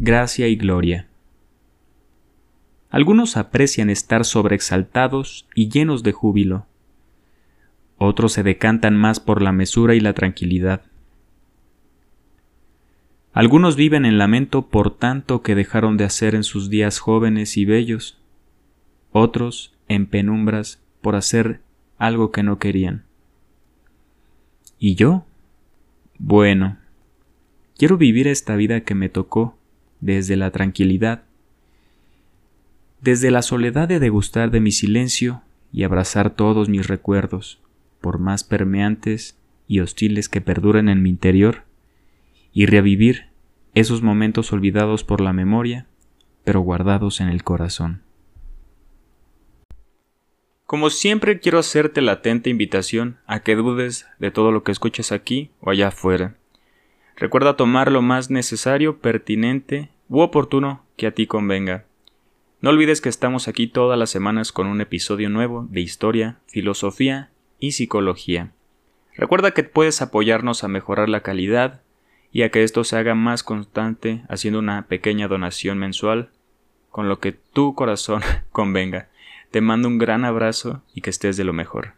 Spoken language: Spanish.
gracia y gloria. Algunos aprecian estar sobreexaltados y llenos de júbilo. Otros se decantan más por la mesura y la tranquilidad. Algunos viven en lamento por tanto que dejaron de hacer en sus días jóvenes y bellos, otros en penumbras por hacer algo que no querían. ¿Y yo? Bueno, quiero vivir esta vida que me tocó desde la tranquilidad, desde la soledad de degustar de mi silencio y abrazar todos mis recuerdos, por más permeantes y hostiles que perduren en mi interior, y revivir esos momentos olvidados por la memoria, pero guardados en el corazón. Como siempre quiero hacerte la atenta invitación a que dudes de todo lo que escuches aquí o allá afuera. Recuerda tomar lo más necesario, pertinente u oportuno que a ti convenga. No olvides que estamos aquí todas las semanas con un episodio nuevo de historia, filosofía y psicología. Recuerda que puedes apoyarnos a mejorar la calidad y a que esto se haga más constante haciendo una pequeña donación mensual con lo que tu corazón convenga. Te mando un gran abrazo y que estés de lo mejor.